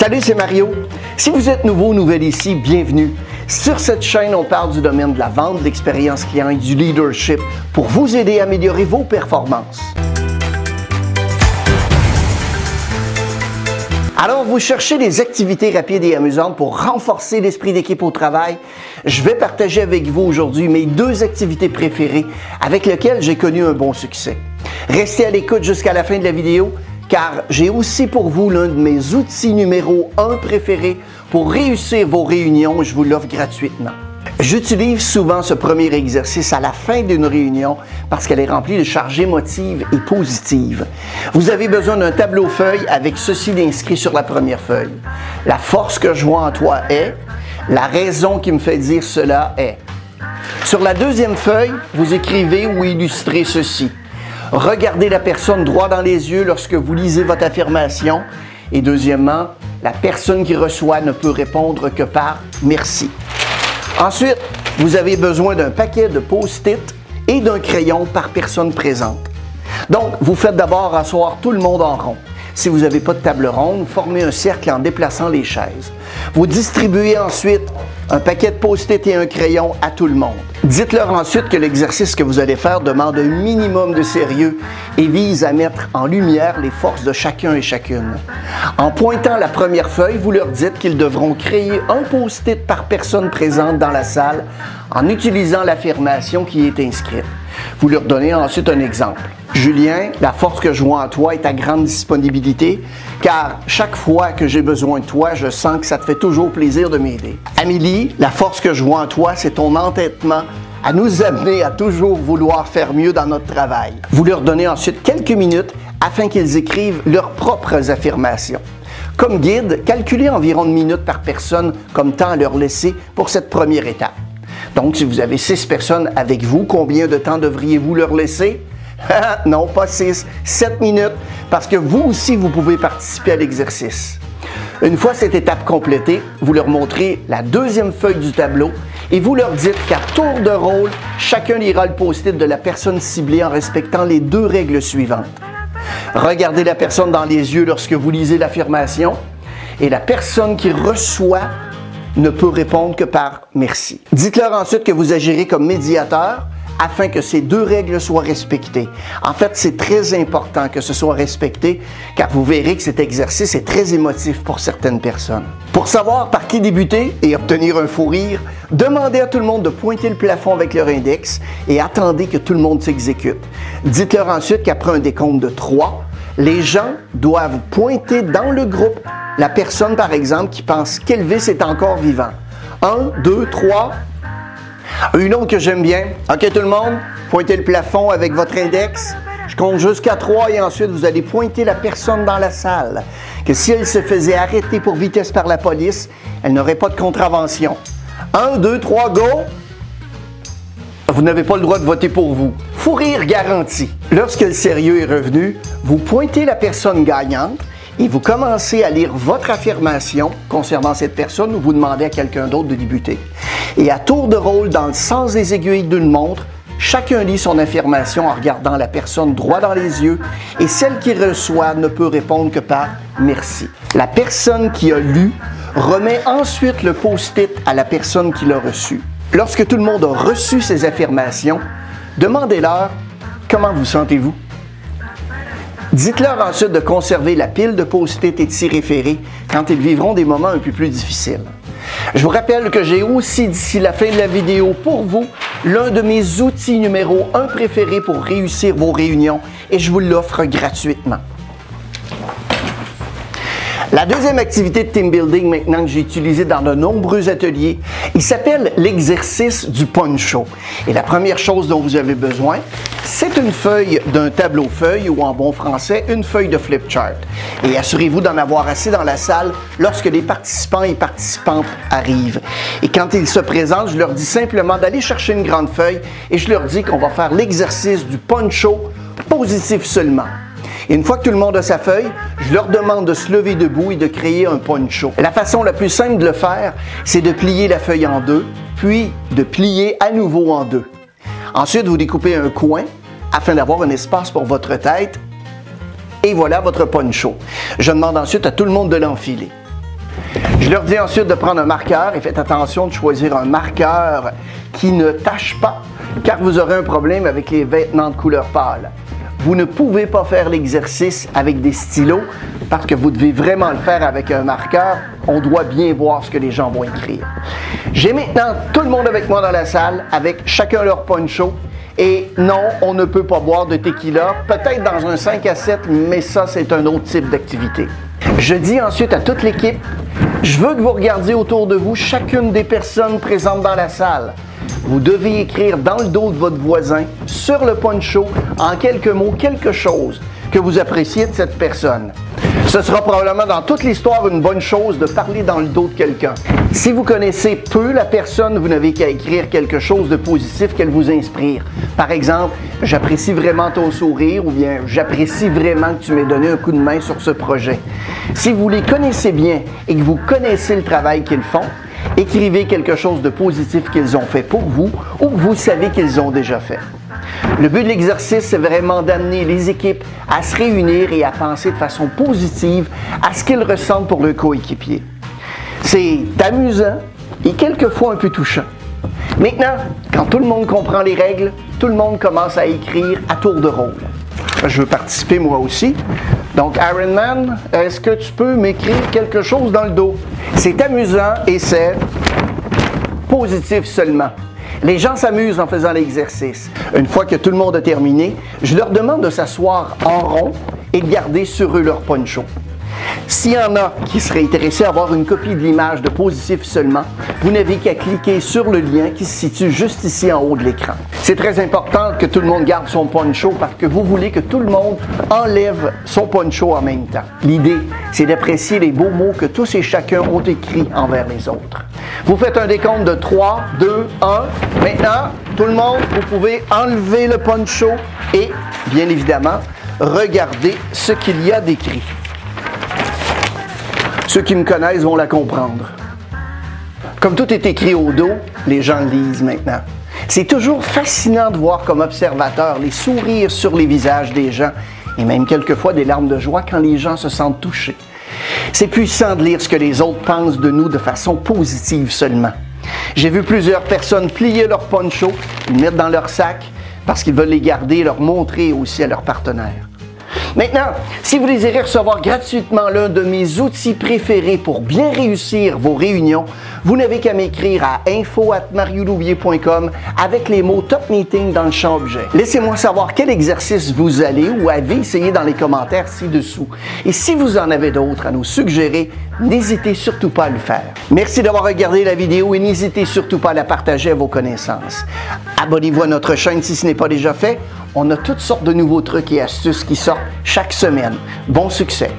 Salut, c'est Mario. Si vous êtes nouveau ou nouvelle ici, bienvenue. Sur cette chaîne, on parle du domaine de la vente, de l'expérience client et du leadership pour vous aider à améliorer vos performances. Alors, vous cherchez des activités rapides et amusantes pour renforcer l'esprit d'équipe au travail? Je vais partager avec vous aujourd'hui mes deux activités préférées avec lesquelles j'ai connu un bon succès. Restez à l'écoute jusqu'à la fin de la vidéo car j'ai aussi pour vous l'un de mes outils numéro un préférés pour réussir vos réunions. Je vous l'offre gratuitement. J'utilise souvent ce premier exercice à la fin d'une réunion parce qu'elle est remplie de charges émotives et positives. Vous avez besoin d'un tableau feuille avec ceci inscrit sur la première feuille. La force que je vois en toi est, la raison qui me fait dire cela est. Sur la deuxième feuille, vous écrivez ou illustrez ceci. Regardez la personne droit dans les yeux lorsque vous lisez votre affirmation. Et deuxièmement, la personne qui reçoit ne peut répondre que par merci. Ensuite, vous avez besoin d'un paquet de post-it et d'un crayon par personne présente. Donc, vous faites d'abord asseoir tout le monde en rond. Si vous n'avez pas de table ronde, formez un cercle en déplaçant les chaises. Vous distribuez ensuite un paquet de post-it et un crayon à tout le monde. Dites-leur ensuite que l'exercice que vous allez faire demande un minimum de sérieux et vise à mettre en lumière les forces de chacun et chacune. En pointant la première feuille, vous leur dites qu'ils devront créer un post-it par personne présente dans la salle en utilisant l'affirmation qui est inscrite. Vous leur donnez ensuite un exemple. Julien, la force que je vois en toi est ta grande disponibilité, car chaque fois que j'ai besoin de toi, je sens que ça te fait toujours plaisir de m'aider. Amélie, la force que je vois en toi, c'est ton entêtement à nous amener à toujours vouloir faire mieux dans notre travail. Vous leur donnez ensuite quelques minutes afin qu'ils écrivent leurs propres affirmations. Comme guide, calculez environ une minute par personne comme temps à leur laisser pour cette première étape. Donc, si vous avez six personnes avec vous, combien de temps devriez-vous leur laisser? non, pas 6, 7 minutes, parce que vous aussi, vous pouvez participer à l'exercice. Une fois cette étape complétée, vous leur montrez la deuxième feuille du tableau et vous leur dites qu'à tour de rôle, chacun lira le post-it de la personne ciblée en respectant les deux règles suivantes. Regardez la personne dans les yeux lorsque vous lisez l'affirmation et la personne qui reçoit ne peut répondre que par merci. Dites-leur ensuite que vous agirez comme médiateur afin que ces deux règles soient respectées. En fait, c'est très important que ce soit respecté car vous verrez que cet exercice est très émotif pour certaines personnes. Pour savoir par qui débuter et obtenir un fou rire, demandez à tout le monde de pointer le plafond avec leur index et attendez que tout le monde s'exécute. Dites-leur ensuite qu'après un décompte de 3, les gens doivent pointer dans le groupe la personne, par exemple, qui pense qu'Elvis est encore vivant. 1, 2, 3, une autre que j'aime bien. OK, tout le monde, pointez le plafond avec votre index. Je compte jusqu'à trois et ensuite vous allez pointer la personne dans la salle. Que si elle se faisait arrêter pour vitesse par la police, elle n'aurait pas de contravention. Un, deux, trois, go! Vous n'avez pas le droit de voter pour vous. Fou rire garanti. Lorsque le sérieux est revenu, vous pointez la personne gagnante et vous commencez à lire votre affirmation concernant cette personne ou vous demandez à quelqu'un d'autre de débuter. Et à tour de rôle, dans le sens des aiguilles d'une montre, chacun lit son affirmation en regardant la personne droit dans les yeux et celle qui reçoit ne peut répondre que par merci. La personne qui a lu remet ensuite le post-it à la personne qui l'a reçu. Lorsque tout le monde a reçu ces affirmations, demandez-leur comment vous sentez-vous. Dites-leur ensuite de conserver la pile de post-it et de s'y référer quand ils vivront des moments un peu plus difficiles. Je vous rappelle que j'ai aussi d'ici la fin de la vidéo pour vous l'un de mes outils numéro un préférés pour réussir vos réunions et je vous l'offre gratuitement. La deuxième activité de team building maintenant que j'ai utilisée dans de nombreux ateliers, il s'appelle l'exercice du poncho. Et la première chose dont vous avez besoin, c'est une feuille d'un tableau feuille ou en bon français, une feuille de flip chart. Et assurez-vous d'en avoir assez dans la salle lorsque les participants et participantes arrivent. Et quand ils se présentent, je leur dis simplement d'aller chercher une grande feuille et je leur dis qu'on va faire l'exercice du poncho positif seulement. Une fois que tout le monde a sa feuille, je leur demande de se lever debout et de créer un poncho. La façon la plus simple de le faire, c'est de plier la feuille en deux, puis de plier à nouveau en deux. Ensuite, vous découpez un coin afin d'avoir un espace pour votre tête. Et voilà votre poncho. Je demande ensuite à tout le monde de l'enfiler. Je leur dis ensuite de prendre un marqueur et faites attention de choisir un marqueur qui ne tâche pas, car vous aurez un problème avec les vêtements de couleur pâle. Vous ne pouvez pas faire l'exercice avec des stylos parce que vous devez vraiment le faire avec un marqueur. On doit bien voir ce que les gens vont écrire. J'ai maintenant tout le monde avec moi dans la salle, avec chacun leur poncho. Et non, on ne peut pas boire de tequila, peut-être dans un 5 à 7, mais ça, c'est un autre type d'activité. Je dis ensuite à toute l'équipe, je veux que vous regardiez autour de vous chacune des personnes présentes dans la salle. Vous devez écrire dans le dos de votre voisin, sur le poncho, en quelques mots, quelque chose que vous appréciez de cette personne. Ce sera probablement dans toute l'histoire une bonne chose de parler dans le dos de quelqu'un. Si vous connaissez peu la personne, vous n'avez qu'à écrire quelque chose de positif qu'elle vous inspire. Par exemple, j'apprécie vraiment ton sourire ou bien j'apprécie vraiment que tu m'aies donné un coup de main sur ce projet. Si vous les connaissez bien et que vous connaissez le travail qu'ils font, écrivez quelque chose de positif qu'ils ont fait pour vous ou que vous savez qu'ils ont déjà fait. Le but de l'exercice, c'est vraiment d'amener les équipes à se réunir et à penser de façon positive à ce qu'ils ressentent pour le coéquipier. C'est amusant et quelquefois un peu touchant. Maintenant, quand tout le monde comprend les règles, tout le monde commence à écrire à tour de rôle. Je veux participer moi aussi. Donc, Ironman, est-ce que tu peux m'écrire quelque chose dans le dos? C'est amusant et c'est positif seulement. Les gens s'amusent en faisant l'exercice. Une fois que tout le monde a terminé, je leur demande de s'asseoir en rond et de garder sur eux leur poncho. S'il y en a qui seraient intéressés à avoir une copie de l'image de positif seulement, vous n'avez qu'à cliquer sur le lien qui se situe juste ici en haut de l'écran. C'est très important que tout le monde garde son poncho parce que vous voulez que tout le monde enlève son poncho en même temps. L'idée, c'est d'apprécier les beaux mots que tous et chacun ont écrits envers les autres. Vous faites un décompte de 3, 2, 1. Maintenant, tout le monde, vous pouvez enlever le poncho et, bien évidemment, regarder ce qu'il y a d'écrit. Ceux qui me connaissent vont la comprendre. Comme tout est écrit au dos, les gens lisent maintenant. C'est toujours fascinant de voir comme observateur les sourires sur les visages des gens et même quelquefois des larmes de joie quand les gens se sentent touchés. C'est puissant de lire ce que les autres pensent de nous de façon positive seulement. J'ai vu plusieurs personnes plier leur poncho, le mettre dans leur sac parce qu'ils veulent les garder et leur montrer aussi à leurs partenaires. Maintenant, si vous désirez recevoir gratuitement l'un de mes outils préférés pour bien réussir vos réunions, vous n'avez qu'à m'écrire à info@marioulouvier.com avec les mots Top Meeting dans le champ objet. Laissez-moi savoir quel exercice vous allez ou avez essayé dans les commentaires ci-dessous. Et si vous en avez d'autres à nous suggérer, n'hésitez surtout pas à le faire. Merci d'avoir regardé la vidéo et n'hésitez surtout pas à la partager à vos connaissances. Abonnez-vous à notre chaîne si ce n'est pas déjà fait. On a toutes sortes de nouveaux trucs et astuces qui sortent chaque semaine. Bon succès!